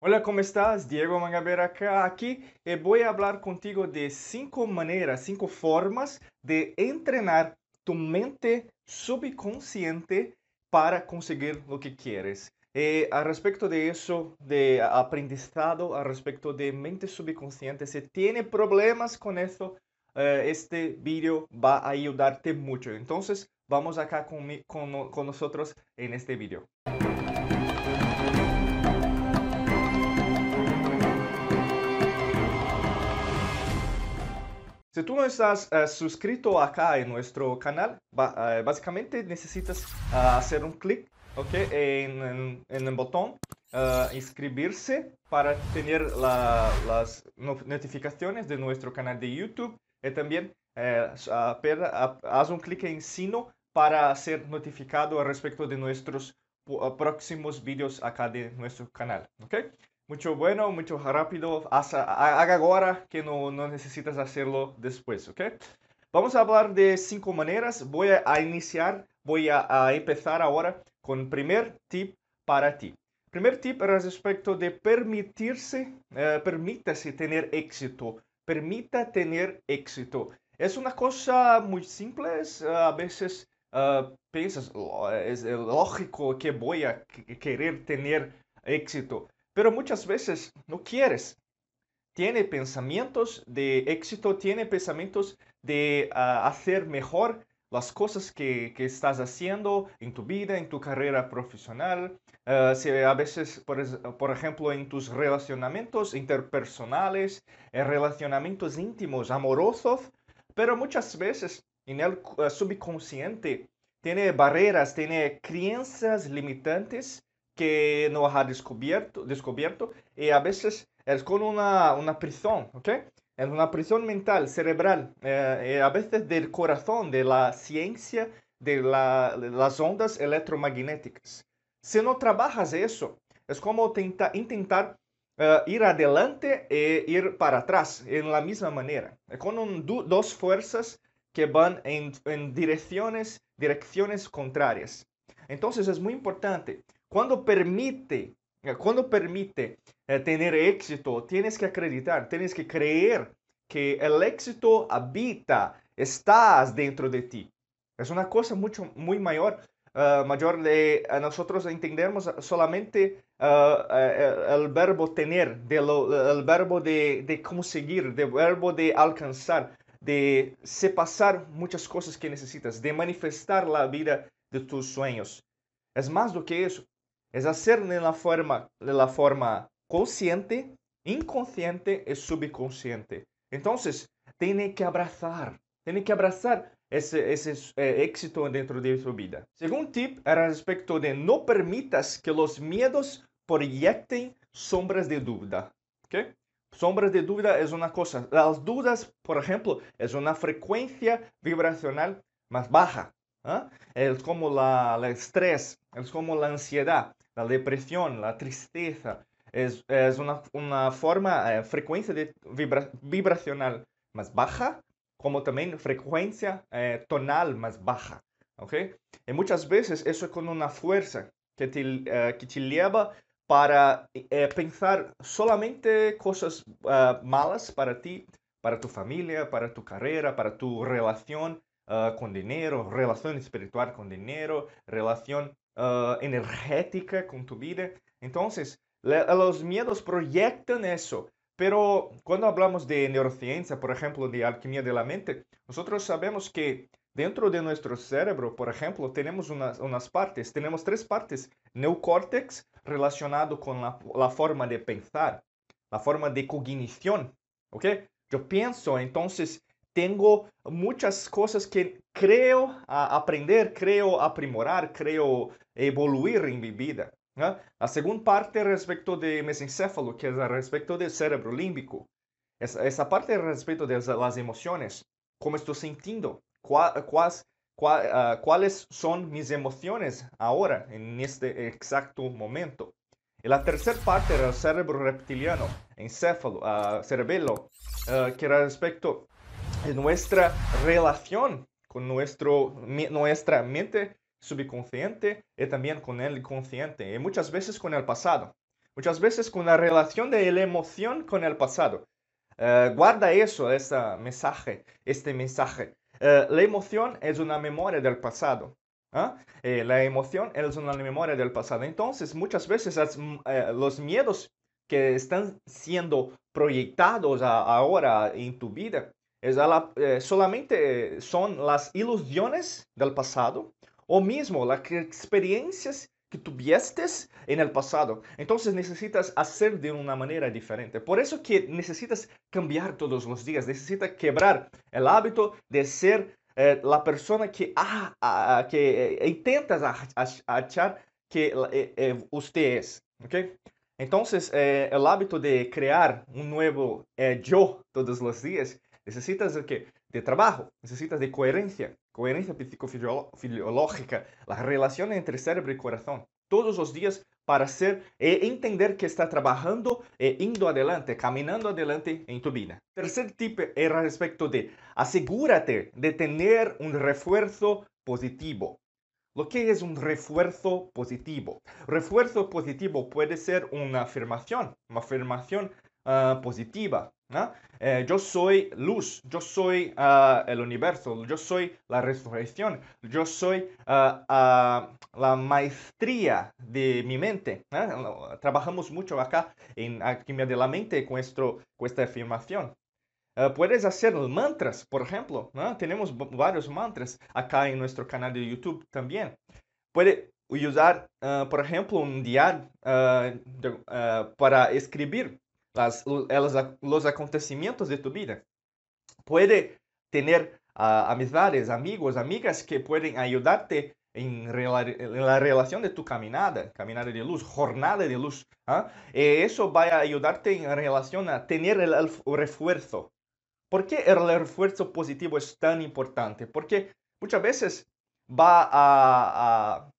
Hola, ¿cómo estás? Diego Mangabera acá, aquí y voy a hablar contigo de cinco maneras, cinco formas de entrenar tu mente subconsciente para conseguir lo que quieres. Eh, a respecto de eso, de aprendizado, a respecto de mente subconsciente, si tiene problemas con eso, eh, este video va a ayudarte mucho. Entonces, vamos acá con, con, con nosotros en este video. Si tú no estás eh, suscrito acá en nuestro canal, eh, básicamente necesitas ah, hacer un clic ¿ok? en, en- en el botón ah, inscribirse para tener la- las no- notificaciones de nuestro canal de YouTube y también eh, ah, haz un clic en sino para ser notificado respecto de nuestros próximos vídeos acá de nuestro canal. ¿ok? Mucho bueno, mucho rápido. Haga ahora que no, no necesitas hacerlo después, ¿ok? Vamos a hablar de cinco maneras. Voy a, iniciar, voy a, empezar ahora con primer tip para ti. Primer tip es respecto de permitirse, eh, permítase tener éxito. Permita tener éxito. Es una cosa muy simple, eh, a veces eh, piensas, "Oh, es lógico que voy a qu- querer tener éxito pero muchas veces no quieres. Tiene pensamientos de éxito, tiene pensamientos de ah, hacer mejor las cosas que, que estás haciendo en tu vida, en tu carrera profesional. Ah, si a veces, por, ejemplo, en tus relacionamientos interpersonales, en relacionamientos íntimos, amorosos, pero muchas veces en el ah, subconsciente tiene barreras, tiene creencias limitantes que no ha descubierto, descubierto y a veces es con una, una prisión, ¿ok? Es una prisión mental, cerebral, eh, a veces del corazón, de la ciencia de, la- de las ondas electromagnéticas. Si no trabajas eso, es como tenta- intentar eh, ir adelante e ir para atrás en la misma manera. Con un dos fuerzas que van en, en direcciones, direcciones contrarias. Entonces es muy importante cuando permite, eh, cuando permite eh, tener éxito, tienes que acreditar, tienes que creer que el éxito habita, estás dentro de ti. Es una cosa mucho, muy mayor, eh, mayor de eh, nosotros entendemos solamente eh, eh, el verbo tener, de lo- el verbo de, de conseguir, del verbo de alcanzar, de se pasar muchas cosas que necesitas, de manifestar la vida de tus sueños. Es más do que eso. Es hacer de la forma, de la forma consciente, inconsciente y subconsciente. Entonces, tiene que abrazar, tiene que abrazar ese, ese eh, éxito dentro de su vida. Segundo tip era respecto de no permitas que los miedos proyecten sombras de duda. ¿ok? Sombras de duda es una cosa. Las dudas, por ejemplo, es una frecuencia vibracional más baja. ¿ah? Es como la, el estrés, es como la ansiedad, la depresión, la tristeza. Es, es una, una forma, eh, frecuencia de vibra- vibracional más baja, como también frecuencia eh, tonal más baja. ¿ok? Y muchas veces eso es con una fuerza que te, eh, que te lleva para eh, pensar solamente cosas ah, malas para ti, para tu familia, para tu carrera, para tu relación ah, con dinero, relación espiritual con dinero, relación ah, energética con tu vida. Entonces, le- los miedos proyectan eso. Pero cuando hablamos de neurociencia, por ejemplo, de alquimia de la mente, nosotros sabemos que dentro de nuestro cerebro, por ejemplo, tenemos unas, unas partes, tenemos tres partes. Neocórtex relacionado con la, la forma de pensar, la forma de cognición, ¿ok? Yo pienso, entonces tengo muchas cosas que creo aprender, creo aprimorar, creo evoluir en mi vida. ¿no? La segunda parte respecto de mesencéfalo, que es respecto del cerebro límbico. Esa, esa parte respecto de las- emociones, cómo estoy sintiendo, Cuá- cuás- cuá- ah, cuáles son mis emociones ahora, en este exacto momento. Y la tercera parte era el cerebro reptiliano, encéfalo, ah, cerebelo, ah, que respecto nuestra relación con nuestro, nuestra mente subconsciente y también con el consciente y muchas veces con el pasado. muchas veces con la relación de la emoción con el pasado. Eh, guarda eso, este mensaje, este mensaje. Eh, la emoción es una memoria del pasado. ¿ah? Eh, la emoción es una memoria del pasado. Entonces, muchas veces los miedos que están siendo proyectados ahora en tu vida es solamente son las ilusiones del pasado o mismo las experiencias que tuviste en el pasado. Entonces necesitas hacer de una manera diferente. Por eso que necesitas cambiar todos los días. Necesitas quebrar el hábito de ser eh, la persona que, ah, que eh, intentas achar que eh, usted es. ¿okay? Entonces, el hábito de crear un nuevo yo todos los días, necesitas de, que, de trabajo, necesitas de coherencia coherencia psicofisiológica, la relación entre cerebro y corazón, todos los días para hacer e entender que está trabajando e indo adelante, caminando adelante en tu vida. Tercer tip era respecto de asegúrate de tener un refuerzo positivo. Lo que es un refuerzo positivo? Refuerzo positivo puede ser una afirmación, una afirmación uh, positiva, eh, yo soy luz, yo soy ah, el universo, yo soy la resurrección, yo soy ah, ah, la maestría de mi mente. Trabajamos mucho acá en alquimia de la mente con, esta afirmación. puedes hacer mantras, por ejemplo. Tenemos varios mantras acá en nuestro canal de YouTube también. Puede usar, por ejemplo, un diario para escribir los acontecimientos de tu vida. Puede tener amistades, amigos, amigas que pueden ayudarte en, la relación de tu caminada, caminada de luz, jornada de luz. ¿ah? eso va a ayudarte en relación a tener el, refuerzo. ¿Por qué el refuerzo positivo es tan importante? Porque muchas veces va a,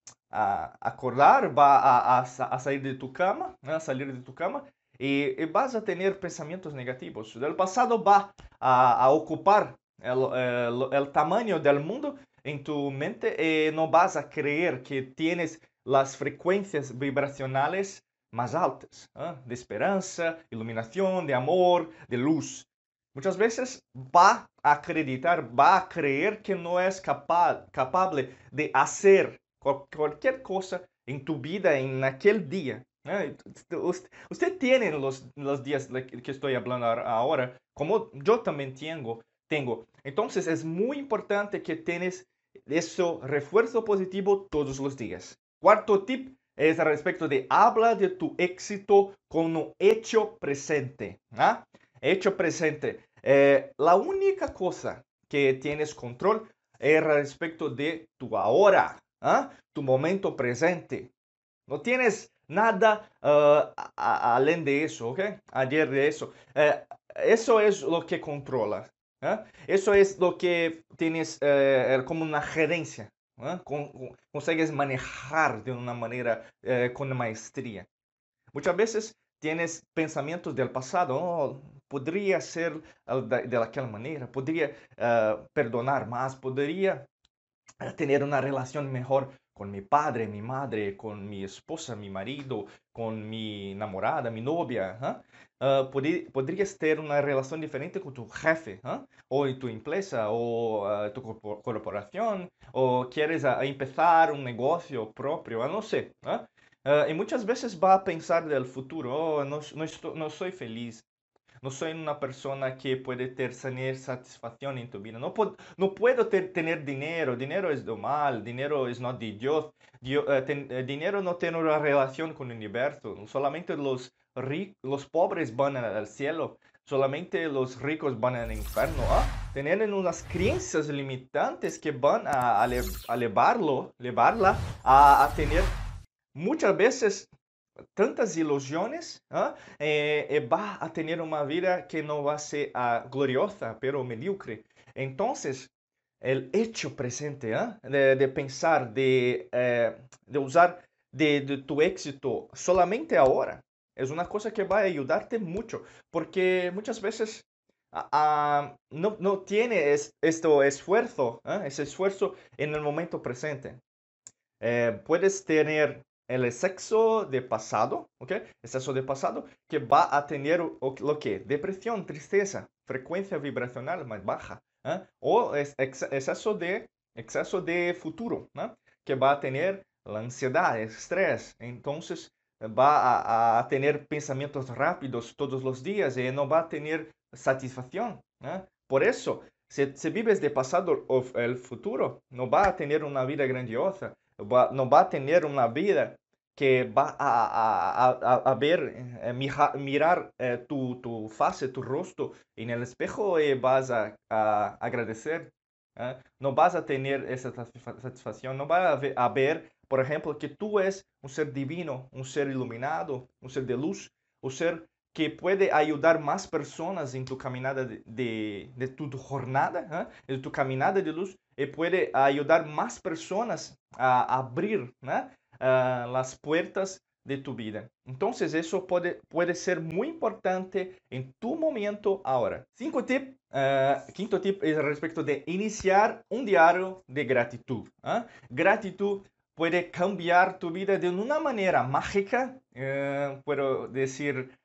acordar, va a, a, salir de tu cama, a salir de tu cama y, vas a tener pensamientos negativos. El pasado va a, ocupar el, tamaño del mundo en tu mente y no vas a creer que tienes las frecuencias vibracionales más altas, ¿ah? de esperanza, iluminación, de amor, de luz. Muchas veces va a acreditar, va a creer que no es capaz, capaz de hacer cualquier cosa en tu vida en aquel día Usted tiene los, los días que estoy hablando ahora, como yo también tengo, tengo. Entonces es muy importante que tienes ese refuerzo positivo todos los días. Cuarto tip es respecto de habla de tu éxito con un hecho presente. ¿ah? Hecho presente. Eh, la única cosa que tienes control es respecto de tu ahora, ¿ah? tu momento presente. No tienes nada uh, além de eso, ¿ok? Ayer de eso. Uh, eso es lo que controla. ¿eh? Eso es lo que tienes como una gerencia. Con, consigues manejar de una manera con maestría. Muchas veces tienes pensamientos del pasado, oh, podría ser de aquella manera, podría perdonar más, podría tener una relación mejor con mi padre, mi madre, con mi esposa, mi marido, con mi enamorada, mi novia. Uh, podrías tener una relación diferente con tu jefe, o en tu empresa, o uh, tu corporación, o quieres uh, empezar un negocio propio, no sé. y muchas veces va a pensar del futuro, oh, no, no, estoy, no soy feliz, no soy una persona que puede tener satisfacción en tu vida. No, puedo, no puedo tener dinero. Dinero es de mal. Dinero es no de Dios. Eh, dinero no tiene una relación con el universo. Solamente los, los pobres van al cielo. Solamente los ricos van al infierno. ¿ah? Tienen unas creencias limitantes que van a, a, llevarla a, a tener muchas veces tantas ilusiones, ¿ah? eh, eh, va a tener una vida que no va a ser uh, gloriosa, pero mediocre. Entonces, el hecho presente ¿ah? de, pensar, de, eh, usar de, tu éxito solamente ahora, es una cosa que va a ayudarte mucho, porque muchas veces no, no tiene es, este esfuerzo, ese esfuerzo en el momento presente. puedes tener el sexo de pasado, ¿ok? Exceso de pasado que va a tener lo que? Depresión, tristeza, frecuencia vibracional más baja. ¿eh? O es exceso de, exceso de futuro, ¿no? que va a tener la ansiedad, el estrés. Entonces va a, tener pensamientos rápidos todos los días y no va a tener satisfacción. Por eso, si, si, vives de pasado o el futuro, no va a tener una vida grandiosa, no va a tener una vida que va a, ver, eh, mirar eh, tu, tu, fase, tu rostro en el espejo y vas a, agradecer. ¿eh? No vas a tener esa satisfacción, no vas a ver, por ejemplo, que tú eres un ser divino, un ser iluminado, un ser de luz, un ser que puede ayudar más personas en tu caminada de, de, tu jornada, de tu caminada de luz, y puede ayudar más personas a abrir uh, las puertas de tu vida. Entonces eso puede, puede ser muy importante en tu momento ahora. Cinco tip, uh, quinto tip es respecto de iniciar un diario de gratitud. ¿eh? Gratitud puede cambiar tu vida de una manera mágica, uh, puedo decir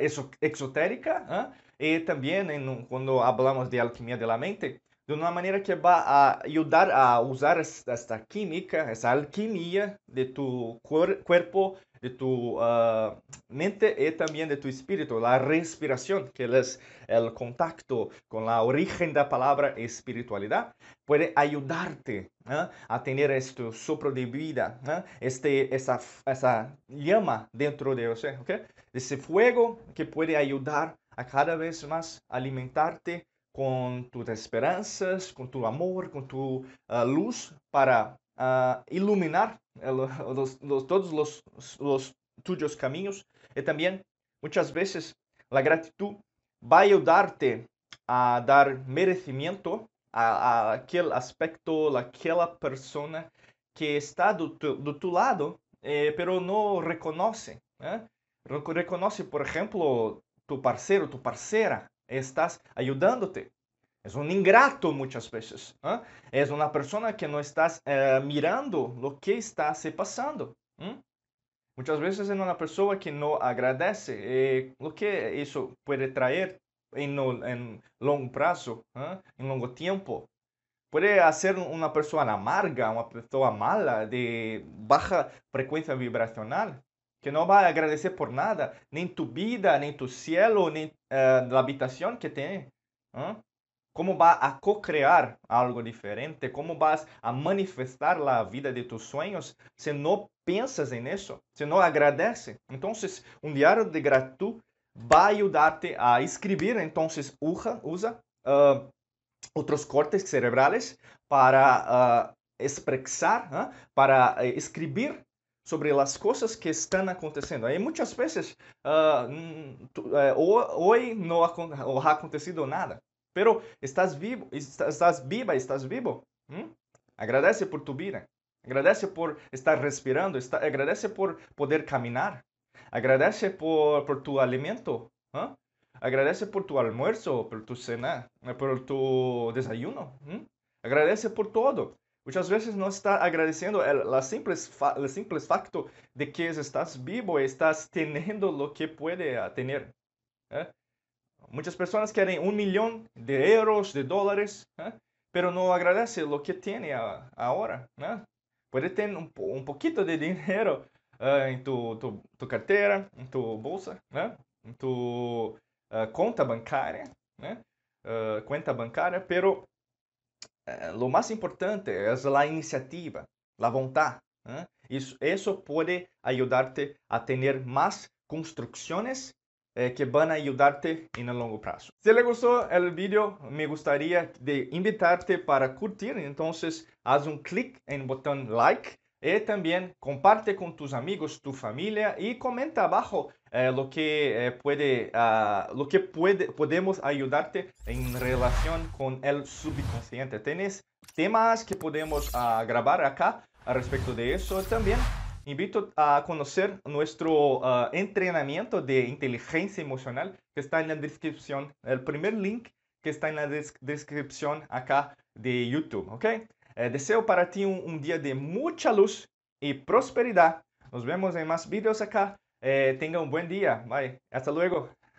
eso, exotérica, y también en, cuando hablamos de alquimia de la mente, de una manera que va a ayudar a usar esta química, esa alquimia de tu cuerpo, de tu uh, mente y también de tu espíritu, la respiración, que es el contacto con la origen de la palabra espiritualidad, puede ayudarte ¿eh? a tener este sopro de vida, ¿eh? este, esa, esa llama dentro de usted, ¿okay? ese fuego que puede ayudar a cada vez más alimentarte con tus esperanzas, con tu amor, con tu luz para uh, iluminar los, todos los, tuyos caminos. Y también muchas veces la gratitud va a ayudarte a dar merecimiento a, a aquel aspecto, a aquella persona que está de tu, lado, eh, pero no reconoce. ¿eh? Reconoce, por ejemplo, tu parceiro, tu parceira, estás ayudándote. Es un ingrato muchas veces. ¿eh? Es una persona que no estás eh, mirando lo que está se pasando. ¿eh? Muchas veces es una persona que no agradece eh, lo que eso puede traer en, en longo plazo, en longo tiempo. Puede hacer una persona amarga, una persona mala, de baja frecuencia vibracional, que no va a agradecer por nada, ni tu vida, ni tu cielo, ni la habitación que tiene. ¿Cómo va a co-crear algo diferente? ¿Cómo vas a manifestar la vida de tus sueños si no piensas en eso? Si no agradeces. Entonces, un diario de gratitud va a ayudarte a escribir. Entonces, usa, usa uh, otros cortes cerebrales para uh, ¿eh? para uh, sobre las cosas que están aconteciendo. Hay muchas veces, hoy no ha acontecido nada. Pero estás vivo, estás viva, estás vivo. Agradece por tu vida. Agradece por estar respirando. agradece por poder caminar. Agradece por, por tu alimento. Agradece por tu almuerzo, por tu cena, por tu desayuno. Agradece por todo. Muchas veces no está agradeciendo el, la simple, el simple facto de que estás vivo estás teniendo lo que puede tener. ¿eh? Muchas personas quieren un millón de euros, de dólares, ¿eh? pero no agradece lo que tiene ahora. ¿eh? Puede tener un, un, poquito de dinero uh, en tu, tu, tu, cartera, en tu bolsa, ¿eh? en tu cuenta bancaria, cuenta bancaria, pero lo más importante es la iniciativa, la voluntad. Eso, eso puede ayudarte a tener más construcciones eh, que van a ayudarte en el largo plazo. Si le gustó el video, me gustaría de invitarte para curtir, entonces haz un clic en el botón like y también comparte con tus amigos, tu familia y comenta abajo eh, lo que eh, puede, uh, lo que puede, podemos ayudarte en relación con el subconsciente. Tienes temas que podemos uh, grabar acá respecto de eso también invito a conocer nuestro uh, entrenamiento de inteligencia emocional que está en la descripción, el primer link que está en la des descripción acá de YouTube, ¿ok? Eh, deseo para ti un, un día de mucha luz y prosperidad. Nos vemos en más videos acá. Eh, tenga un buen día. Bye. Hasta luego.